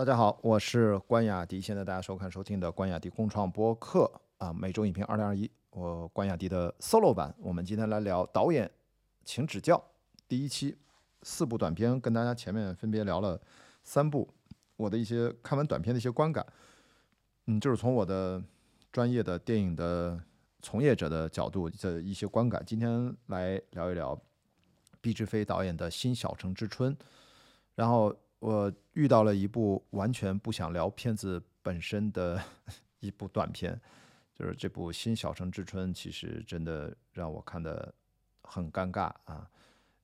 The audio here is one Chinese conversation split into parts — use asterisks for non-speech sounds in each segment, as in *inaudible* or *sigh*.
大家好，我是关雅迪。现在大家收看收听的关雅迪共创播客啊，每周影评二零二一，我关雅迪的 solo 版。我们今天来聊导演，请指教第一期四部短片，跟大家前面分别聊了三部我的一些看完短片的一些观感。嗯，就是从我的专业的电影的从业者的角度的一些观感。今天来聊一聊毕志飞导演的新《小城之春》，然后。我遇到了一部完全不想聊片子本身的 *laughs* 一部短片，就是这部《新小城之春》，其实真的让我看的很尴尬啊！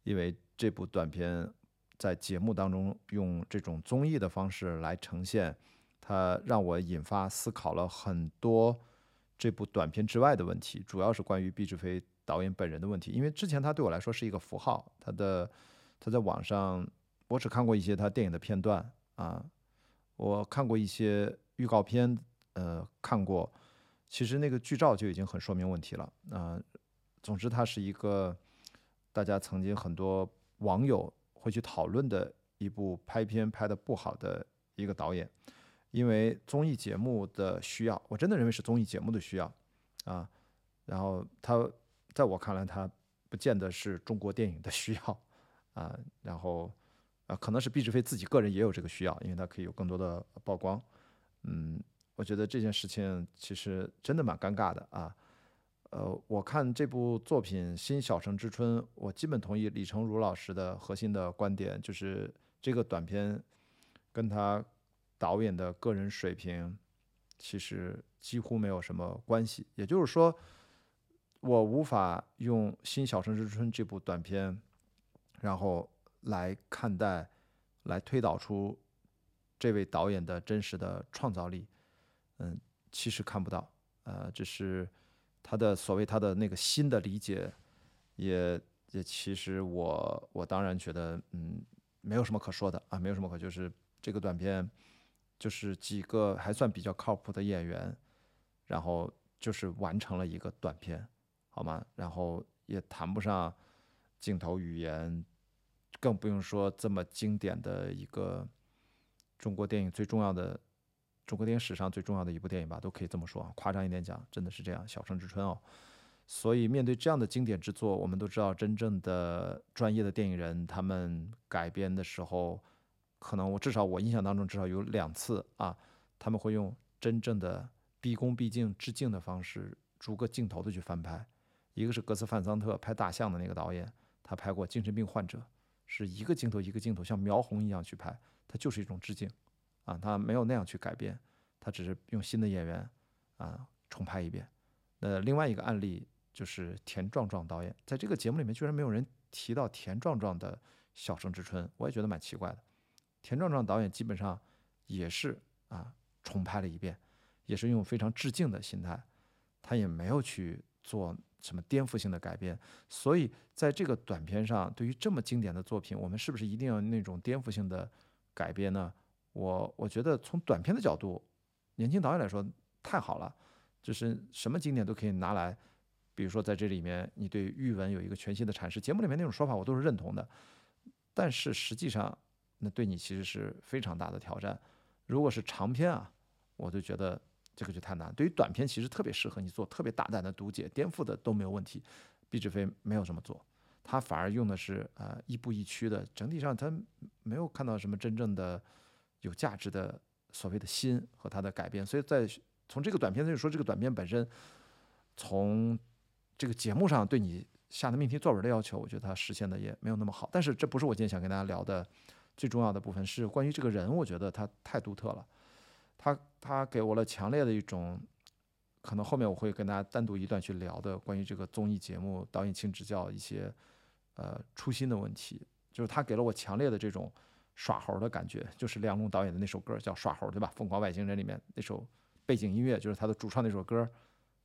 因为这部短片在节目当中用这种综艺的方式来呈现，它让我引发思考了很多这部短片之外的问题，主要是关于毕志飞导演本人的问题。因为之前他对我来说是一个符号，他的他在网上。我只看过一些他电影的片段啊，我看过一些预告片，呃，看过，其实那个剧照就已经很说明问题了啊。总之，他是一个大家曾经很多网友会去讨论的一部拍片拍的不好的一个导演，因为综艺节目的需要，我真的认为是综艺节目的需要啊。然后他在我看来，他不见得是中国电影的需要啊。然后。啊，可能是毕志飞自己个人也有这个需要，因为他可以有更多的曝光。嗯，我觉得这件事情其实真的蛮尴尬的啊。呃，我看这部作品《新小城之春》，我基本同意李成儒老师的核心的观点，就是这个短片跟他导演的个人水平其实几乎没有什么关系。也就是说，我无法用《新小城之春》这部短片，然后。来看待，来推导出这位导演的真实的创造力，嗯，其实看不到，呃，这是他的所谓他的那个新的理解，也也其实我我当然觉得，嗯，没有什么可说的啊，没有什么可就是这个短片就是几个还算比较靠谱的演员，然后就是完成了一个短片，好吗？然后也谈不上镜头语言。更不用说这么经典的一个中国电影最重要的中国电影史上最重要的一部电影吧，都可以这么说，夸张一点讲，真的是这样，《小城之春》哦。所以面对这样的经典之作，我们都知道，真正的专业的电影人，他们改编的时候，可能我至少我印象当中至少有两次啊，他们会用真正的毕恭毕敬致敬的方式，逐个镜头的去翻拍。一个是格斯范桑特拍大象的那个导演，他拍过精神病患者。是一个镜头一个镜头像描红一样去拍，它就是一种致敬，啊，他没有那样去改编，他只是用新的演员啊重拍一遍。那另外一个案例就是田壮壮导演，在这个节目里面居然没有人提到田壮壮的《小城之春》，我也觉得蛮奇怪的。田壮壮导演基本上也是啊重拍了一遍，也是用非常致敬的心态，他也没有去做。什么颠覆性的改编？所以在这个短片上，对于这么经典的作品，我们是不是一定要那种颠覆性的改编呢？我我觉得从短片的角度，年轻导演来说太好了，就是什么经典都可以拿来，比如说在这里面，你对玉文有一个全新的阐释。节目里面那种说法我都是认同的，但是实际上那对你其实是非常大的挑战。如果是长篇啊，我就觉得。这个就太难。对于短片，其实特别适合你做特别大胆的读解，颠覆的都没有问题。毕志飞没有这么做，他反而用的是呃亦步亦趋的，整体上他没有看到什么真正的有价值的所谓的新和他的改变。所以在从这个短片就说，这个短片本身从这个节目上对你下的命题作文的要求，我觉得他实现的也没有那么好。但是这不是我今天想跟大家聊的最重要的部分，是关于这个人，我觉得他太独特了。他他给我了强烈的一种，可能后面我会跟大家单独一段去聊的关于这个综艺节目导演请指教一些呃初心的问题，就是他给了我强烈的这种耍猴的感觉，就是梁龙导演的那首歌叫耍猴，对吧？疯狂外星人里面那首背景音乐就是他的主唱那首歌，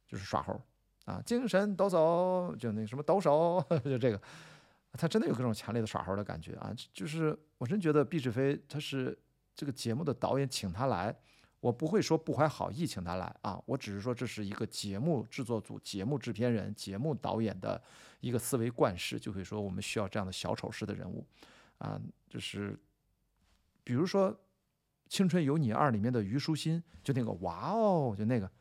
就是耍猴啊，精神抖擞，就那什么抖擞，*laughs* 就这个，他真的有各种强烈的耍猴的感觉啊，就是我真觉得毕志飞他是这个节目的导演，请他来。我不会说不怀好意请他来啊，我只是说这是一个节目制作组、节目制片人、节目导演的一个思维惯式，就会说我们需要这样的小丑式的人物，啊，就是比如说青春有你二》里面的虞书欣，就那个哇哦，就那个，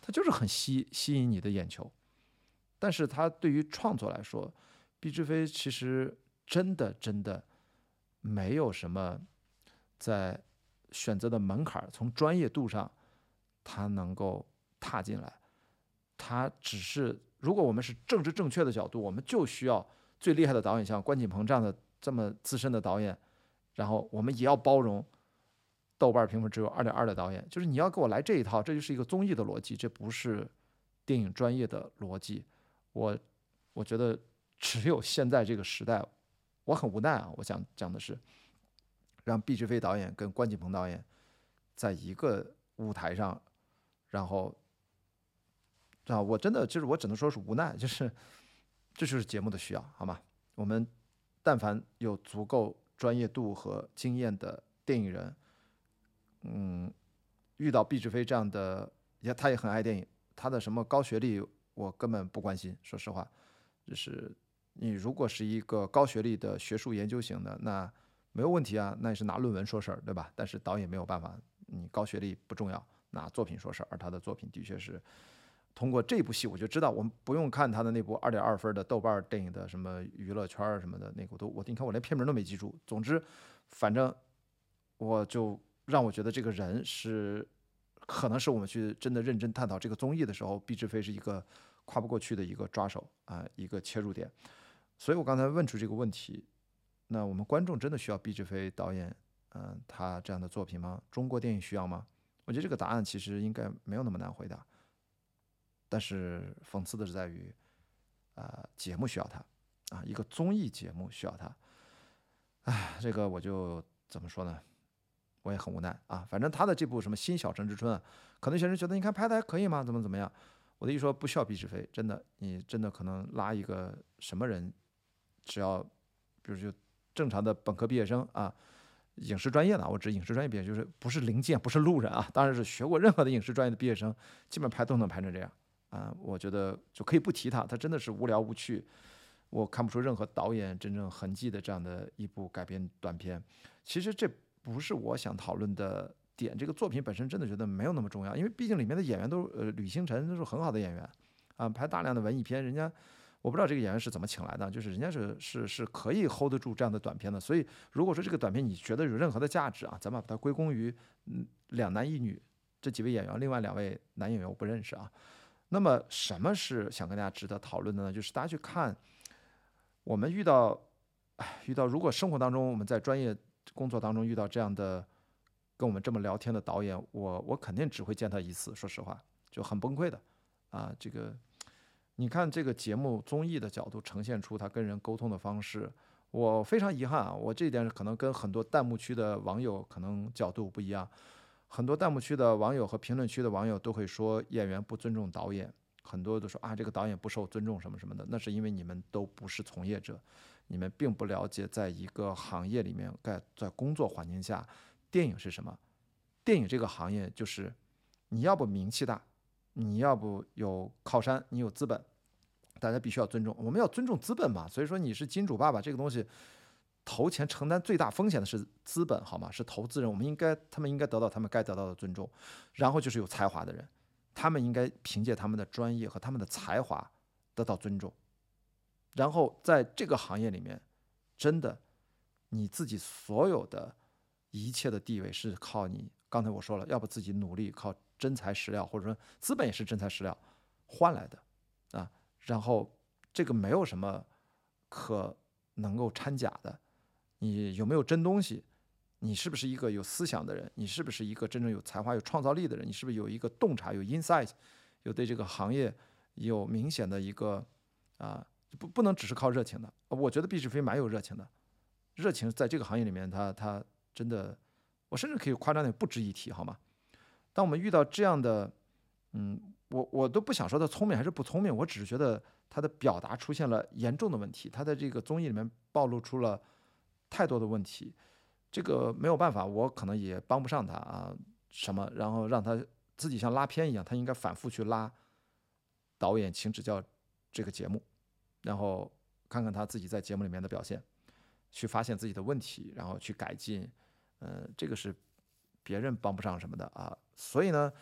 他就是很吸吸引你的眼球。但是他对于创作来说，毕志飞其实真的真的没有什么在选择的门槛，从专业度上他能够踏进来。他只是，如果我们是政治正确的角度，我们就需要最厉害的导演，像关锦鹏这样的这么资深的导演，然后我们也要包容豆瓣评分只有二点二的导演，就是你要给我来这一套，这就是一个综艺的逻辑，这不是电影专业的逻辑。我我觉得只有现在这个时代，我很无奈啊！我想讲的是，让毕志飞导演跟关锦鹏导演在一个舞台上，然后啊，我真的就是我只能说是无奈，就是这就是节目的需要，好吗？我们但凡有足够专业度和经验的电影人，嗯，遇到毕志飞这样的，也他也很爱电影，他的什么高学历。我根本不关心，说实话，就是你如果是一个高学历的学术研究型的，那没有问题啊，那也是拿论文说事儿，对吧？但是导演没有办法，你高学历不重要，拿作品说事儿。而他的作品的确是通过这部戏，我就知道，我们不用看他的那部二点二分的豆瓣电影的什么娱乐圈儿什么的那个，我都我你看我连片名都没记住。总之，反正我就让我觉得这个人是。可能是我们去真的认真探讨这个综艺的时候，毕志飞是一个跨不过去的一个抓手啊，一个切入点。所以我刚才问出这个问题，那我们观众真的需要毕志飞导演，嗯，他这样的作品吗？中国电影需要吗？我觉得这个答案其实应该没有那么难回答。但是讽刺的是在于，啊，节目需要他，啊，一个综艺节目需要他。哎，这个我就怎么说呢？我也很无奈啊，反正他的这部什么《新小城之春》啊，可能有些人觉得你看拍的还可以吗？怎么怎么样？我的意思说不需要毕志飞，真的，你真的可能拉一个什么人，只要，比如就正常的本科毕业生啊，影视专业的，我指影视专业毕业，就是不是零件，不是路人啊，当然是学过任何的影视专业的毕业生，基本拍都能拍成这样啊。我觉得就可以不提他，他真的是无聊无趣，我看不出任何导演真正痕迹的这样的一部改编短片。其实这。不是我想讨论的点，这个作品本身真的觉得没有那么重要，因为毕竟里面的演员都是呃吕星辰都是很好的演员，啊，拍大量的文艺片，人家我不知道这个演员是怎么请来的，就是人家是是是可以 hold 得住这样的短片的，所以如果说这个短片你觉得有任何的价值啊，咱们把它归功于嗯两男一女这几位演员，另外两位男演员我不认识啊。那么什么是想跟大家值得讨论的呢？就是大家去看我们遇到，哎，遇到如果生活当中我们在专业。工作当中遇到这样的跟我们这么聊天的导演，我我肯定只会见他一次。说实话，就很崩溃的啊。这个你看这个节目综艺的角度呈现出他跟人沟通的方式，我非常遗憾啊。我这一点可能跟很多弹幕区的网友可能角度不一样。很多弹幕区的网友和评论区的网友都会说演员不尊重导演，很多都说啊这个导演不受尊重什么什么的。那是因为你们都不是从业者。你们并不了解，在一个行业里面，在在工作环境下，电影是什么？电影这个行业就是，你要不名气大，你要不有靠山，你有资本，大家必须要尊重。我们要尊重资本嘛。所以说，你是金主爸爸，这个东西投钱承担最大风险的是资本，好吗？是投资人，我们应该他们应该得到他们该得到的尊重。然后就是有才华的人，他们应该凭借他们的专业和他们的才华得到尊重。然后在这个行业里面，真的，你自己所有的一切的地位是靠你。刚才我说了，要不自己努力，靠真材实料，或者说资本也是真材实料换来的啊。然后这个没有什么可能够掺假的。你有没有真东西？你是不是一个有思想的人？你是不是一个真正有才华、有创造力的人？你是不是有一个洞察、有 insight，有对这个行业有明显的一个啊？不不能只是靠热情的，我觉得毕志飞蛮有热情的，热情在这个行业里面，他他真的，我甚至可以夸张点，不值一提，好吗？当我们遇到这样的，嗯，我我都不想说他聪明还是不聪明，我只是觉得他的表达出现了严重的问题，他在这个综艺里面暴露出了太多的问题，这个没有办法，我可能也帮不上他啊，什么，然后让他自己像拉片一样，他应该反复去拉导演，请指教这个节目。然后看看他自己在节目里面的表现，去发现自己的问题，然后去改进。呃，这个是别人帮不上什么的啊。所以呢，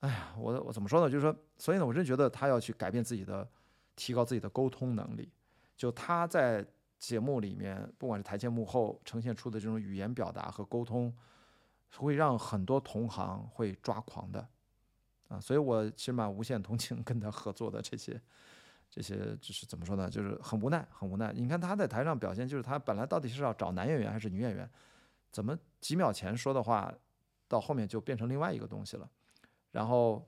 哎呀，我我怎么说呢？就是说，所以呢，我真觉得他要去改变自己的，提高自己的沟通能力。就他在节目里面，不管是台前幕后呈现出的这种语言表达和沟通，会让很多同行会抓狂的啊。所以我其实蛮无限同情跟他合作的这些。这些就是怎么说呢？就是很无奈，很无奈。你看他在台上表现，就是他本来到底是要找男演员还是女演员，怎么几秒前说的话，到后面就变成另外一个东西了。然后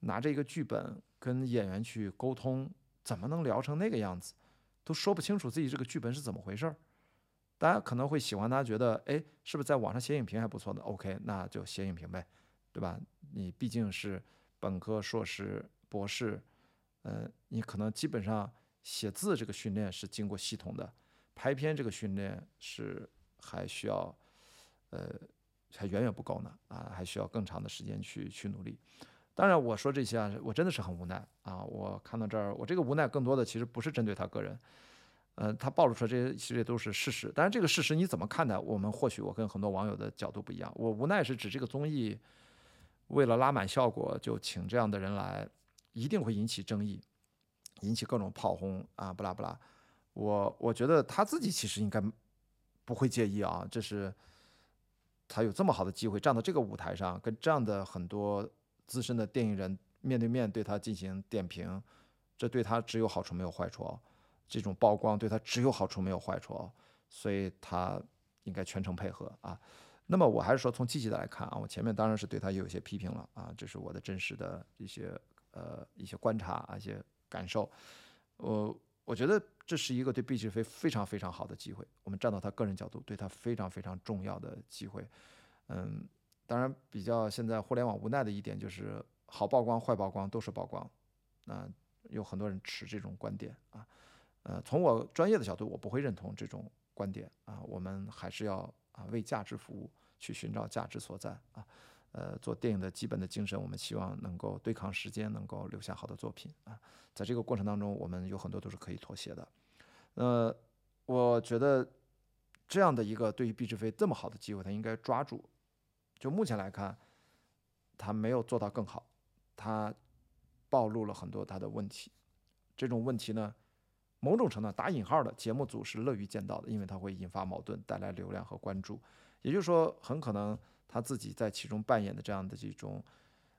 拿着一个剧本跟演员去沟通，怎么能聊成那个样子？都说不清楚自己这个剧本是怎么回事儿。大家可能会喜欢他，觉得哎，是不是在网上写影评还不错的？OK，那就写影评呗，对吧？你毕竟是本科、硕士、博士。呃，你可能基本上写字这个训练是经过系统的，拍片这个训练是还需要，呃，还远远不够呢啊，还需要更长的时间去去努力。当然，我说这些啊，我真的是很无奈啊。我看到这儿，我这个无奈更多的其实不是针对他个人，呃，他暴露出来这些其实也都是事实。当然，这个事实你怎么看待？我们或许我跟很多网友的角度不一样。我无奈是指这个综艺为了拉满效果，就请这样的人来。一定会引起争议，引起各种炮轰啊，不拉不拉。我我觉得他自己其实应该不会介意啊，这是才有这么好的机会站到这个舞台上，跟这样的很多资深的电影人面对面对他进行点评，这对他只有好处没有坏处哦。这种曝光对他只有好处没有坏处哦，所以他应该全程配合啊。那么我还是说从积极的来看啊，我前面当然是对他有一些批评了啊，这是我的真实的一些。呃，一些观察啊，一些感受，我我觉得这是一个对毕志飞非常非常好的机会。我们站到他个人角度，对他非常非常重要的机会。嗯，当然，比较现在互联网无奈的一点就是，好曝光、坏曝光都是曝光。那有很多人持这种观点啊。呃，从我专业的角度，我不会认同这种观点啊。我们还是要啊为价值服务，去寻找价值所在啊。呃，做电影的基本的精神，我们希望能够对抗时间，能够留下好的作品啊。在这个过程当中，我们有很多都是可以妥协的。呃，我觉得这样的一个对于毕志飞这么好的机会，他应该抓住。就目前来看，他没有做到更好，他暴露了很多他的问题。这种问题呢，某种程度打引号的节目组是乐于见到的，因为它会引发矛盾，带来流量和关注。也就是说，很可能。他自己在其中扮演的这样的这种，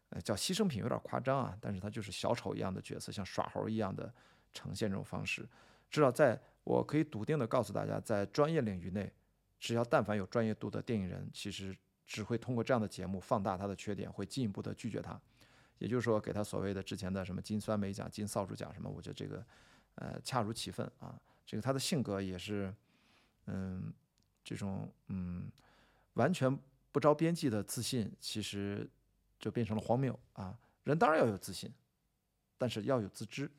呃，叫牺牲品有点夸张啊，但是他就是小丑一样的角色，像耍猴一样的呈现这种方式。至少在我可以笃定的告诉大家，在专业领域内，只要但凡有专业度的电影人，其实只会通过这样的节目放大他的缺点，会进一步的拒绝他。也就是说，给他所谓的之前的什么金酸梅奖、金扫帚奖什么，我觉得这个，呃，恰如其分啊。这个他的性格也是，嗯，这种嗯，完全。不着边际的自信，其实就变成了荒谬啊！人当然要有自信，但是要有自知。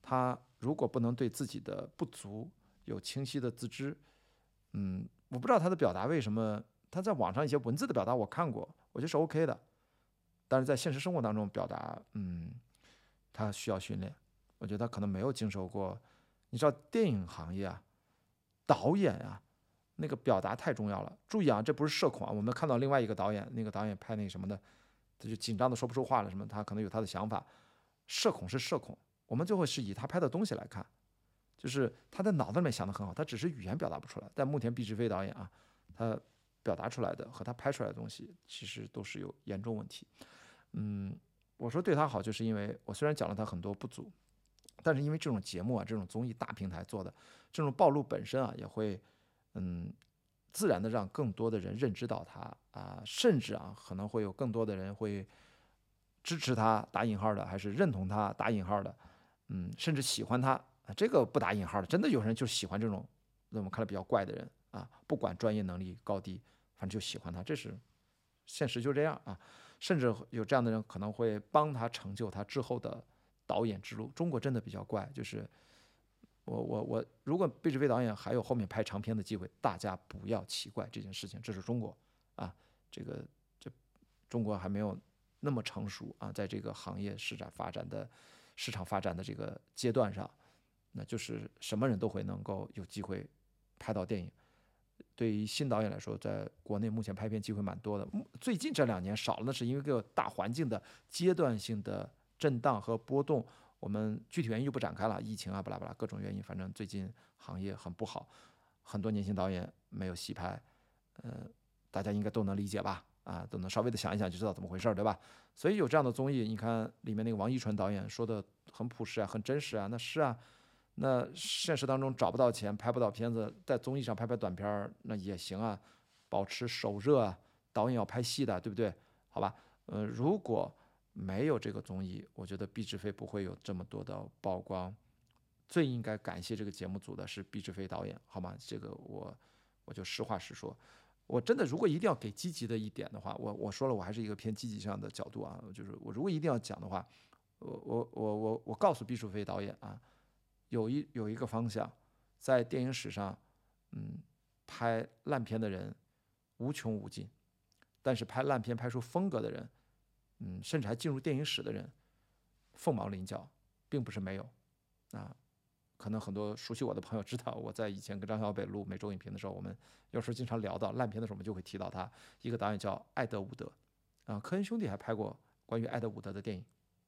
他如果不能对自己的不足有清晰的自知，嗯，我不知道他的表达为什么他在网上一些文字的表达我看过，我觉得是 OK 的，但是在现实生活当中表达，嗯，他需要训练。我觉得他可能没有经受过，你知道电影行业啊，导演啊。那个表达太重要了，注意啊，这不是社恐啊。我们看到另外一个导演，那个导演拍那什么的，他就紧张的说不出话了。什么？他可能有他的想法。社恐是社恐，我们最后是以他拍的东西来看，就是他在脑子里面想的很好，他只是语言表达不出来。但目前毕志飞导演啊，他表达出来的和他拍出来的东西，其实都是有严重问题。嗯，我说对他好，就是因为我虽然讲了他很多不足，但是因为这种节目啊，这种综艺大平台做的这种暴露本身啊，也会。嗯，自然的让更多的人认知到他啊，甚至啊，可能会有更多的人会支持他打引号的，还是认同他打引号的，嗯，甚至喜欢他啊，这个不打引号的，真的有人就喜欢这种在我们看来比较怪的人啊，不管专业能力高低，反正就喜欢他，这是现实就这样啊，甚至有这样的人可能会帮他成就他之后的导演之路。中国真的比较怪，就是。我我我，如果毕志飞导演还有后面拍长片的机会，大家不要奇怪这件事情。这是中国啊，这个这中国还没有那么成熟啊，在这个行业市场发展的市场发展的这个阶段上，那就是什么人都会能够有机会拍到电影。对于新导演来说，在国内目前拍片机会蛮多的。最近这两年少了，那是因为个大环境的阶段性的震荡和波动。我们具体原因就不展开了，疫情啊，巴拉巴拉各种原因，反正最近行业很不好，很多年轻导演没有戏拍，呃，大家应该都能理解吧？啊，都能稍微的想一想就知道怎么回事儿，对吧？所以有这样的综艺，你看里面那个王一淳导演说的很朴实啊，很真实啊，那是啊，那现实当中找不到钱，拍不到片子，在综艺上拍拍短片儿那也行啊，保持手热啊，导演要拍戏的，对不对？好吧，呃，如果。没有这个综艺，我觉得毕志飞不会有这么多的曝光。最应该感谢这个节目组的是毕志飞导演，好吗？这个我我就实话实说。我真的如果一定要给积极的一点的话，我我说了，我还是一个偏积极上的角度啊。就是我如果一定要讲的话，我我我我我告诉毕志飞导演啊，有一有一个方向，在电影史上，嗯，拍烂片的人无穷无尽，但是拍烂片拍出风格的人。嗯，甚至还进入电影史的人，凤毛麟角，并不是没有。啊，可能很多熟悉我的朋友知道，我在以前跟张小北录每周影评的时候，我们有时候经常聊到烂片的时候，我们就会提到他一个导演叫艾德伍德。啊，科恩兄弟还拍过关于艾德伍德的电影。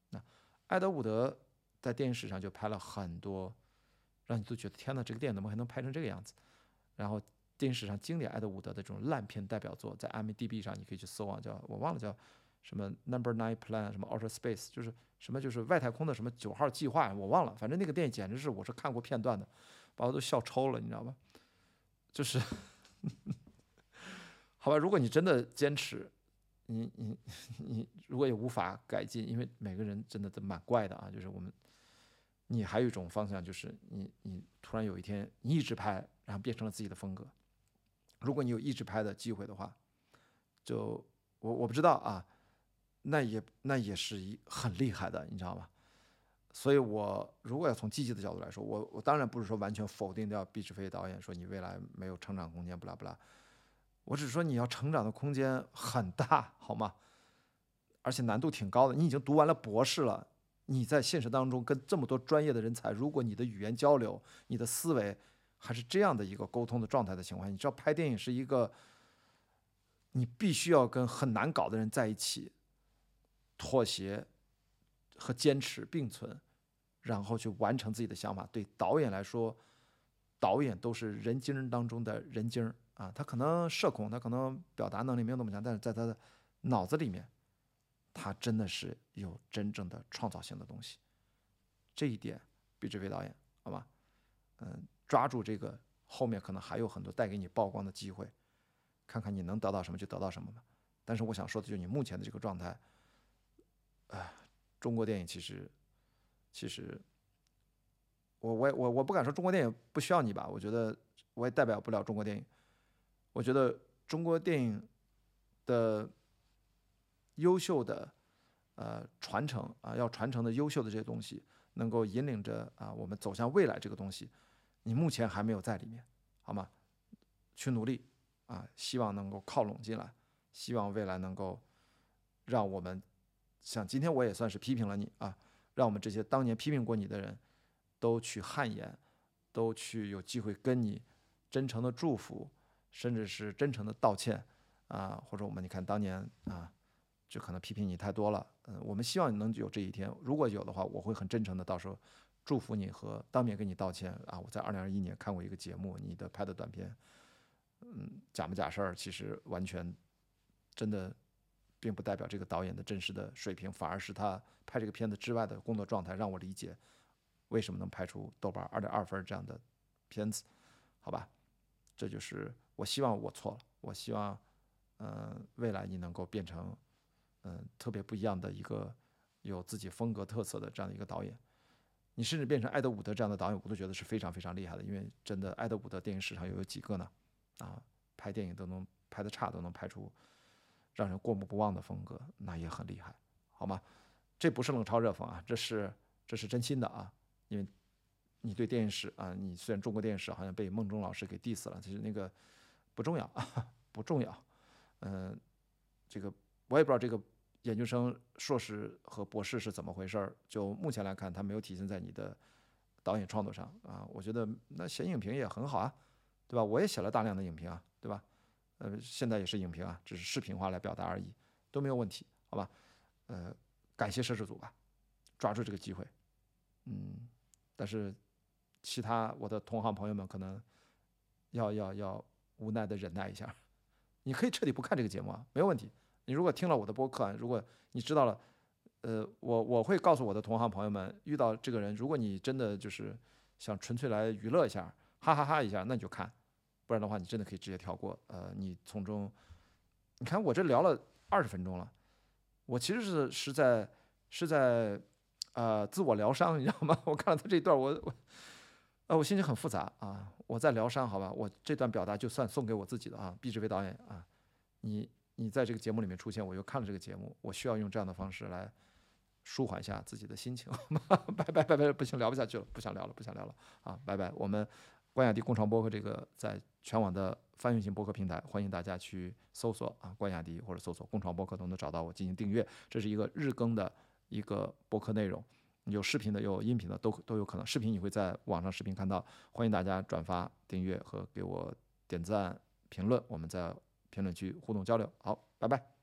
那艾德伍德在电影史上就拍了很多，让你都觉得天哪，这个电影怎么还能拍成这个样子？然后电影史上经典爱德伍德的这种烂片代表作，在 IMDB 上你可以去搜啊，叫我忘了叫。什么 Number Nine Plan，什么 Outer Space，就是什么就是外太空的什么九号计划，我忘了。反正那个电影简直是我是看过片段的，把我都笑抽了，你知道吧？就是，*laughs* 好吧，如果你真的坚持，你你你如果也无法改进，因为每个人真的都蛮怪的啊。就是我们，你还有一种方向，就是你你突然有一天你一直拍，然后变成了自己的风格。如果你有一直拍的机会的话，就我我不知道啊。那也那也是一很厉害的，你知道吗？所以，我如果要从积极的角度来说，我我当然不是说完全否定掉毕志飞导演，说你未来没有成长空间，不拉不拉。我只是说你要成长的空间很大，好吗？而且难度挺高的。你已经读完了博士了，你在现实当中跟这么多专业的人才，如果你的语言交流、你的思维还是这样的一个沟通的状态的情况下，你知道拍电影是一个，你必须要跟很难搞的人在一起。妥协和坚持并存，然后去完成自己的想法。对导演来说，导演都是人精当中的人精啊。他可能社恐，他可能表达能力没有那么强，但是在他的脑子里面，他真的是有真正的创造性的东西。这一点，毕志飞导演，好吧，嗯，抓住这个，后面可能还有很多带给你曝光的机会，看看你能得到什么就得到什么吧。但是我想说的就是你目前的这个状态。哎，中国电影其实，其实，我我也我我不敢说中国电影不需要你吧？我觉得我也代表不了中国电影。我觉得中国电影的优秀的呃传承啊，要传承的优秀的这些东西，能够引领着啊我们走向未来这个东西，你目前还没有在里面，好吗？去努力啊，希望能够靠拢进来，希望未来能够让我们。像今天我也算是批评了你啊，让我们这些当年批评过你的人，都去汗颜，都去有机会跟你真诚的祝福，甚至是真诚的道歉啊，或者我们你看当年啊，就可能批评你太多了，嗯，我们希望你能有这一天，如果有的话，我会很真诚的到时候祝福你和当面跟你道歉啊。我在二零二一年看过一个节目，你的拍的短片，嗯，假不假事儿，其实完全真的。并不代表这个导演的真实的水平，反而是他拍这个片子之外的工作状态，让我理解为什么能拍出豆瓣二点二分这样的片子，好吧？这就是我希望我错了，我希望，嗯，未来你能够变成，嗯，特别不一样的一个有自己风格特色的这样的一个导演，你甚至变成艾德伍德这样的导演，我都觉得是非常非常厉害的，因为真的艾德伍德电影史上又有几个呢？啊，拍电影都能拍的差，都能拍出。让人过目不忘的风格，那也很厉害，好吗？这不是冷嘲热讽啊，这是这是真心的啊。因为你对电视啊，你虽然中国电视好像被孟中老师给 diss 了，其实那个不重要啊，*laughs* 不重要。嗯，这个我也不知道这个研究生、硕士和博士是怎么回事儿。就目前来看，他没有体现在你的导演创作上啊。我觉得那写影评也很好啊，对吧？我也写了大量的影评啊，对吧？呃，现在也是影评啊，只是视频化来表达而已，都没有问题，好吧？呃，感谢摄制组吧，抓住这个机会，嗯，但是其他我的同行朋友们可能要要要无奈的忍耐一下，*laughs* 你可以彻底不看这个节目啊，没有问题。你如果听了我的播客，如果你知道了，呃，我我会告诉我的同行朋友们，遇到这个人，如果你真的就是想纯粹来娱乐一下，哈哈哈一下，那你就看，不然的话，你真的可以直接跳过。呃，你从中，你看我这聊了二十分钟了，我其实是是在是在呃自我疗伤，你知道吗？*laughs* 我看了他这一段，我我呃我心情很复杂啊，我在疗伤，好吧，我这段表达就算送给我自己的啊，毕志飞导演啊，你。你在这个节目里面出现，我又看了这个节目，我需要用这样的方式来舒缓一下自己的心情。*laughs* 拜拜拜拜，不行，聊不下去了，不想聊了，不想聊了啊！拜拜。我们关雅迪共创播客这个在全网的翻译型播客平台，欢迎大家去搜索啊，关雅迪或者搜索共创播客都能找到我进行订阅。这是一个日更的一个播客内容，有视频的，有音频的，都都有可能。视频你会在网上视频看到，欢迎大家转发、订阅和给我点赞、评论。我们在。评论区互动交流，好，拜拜。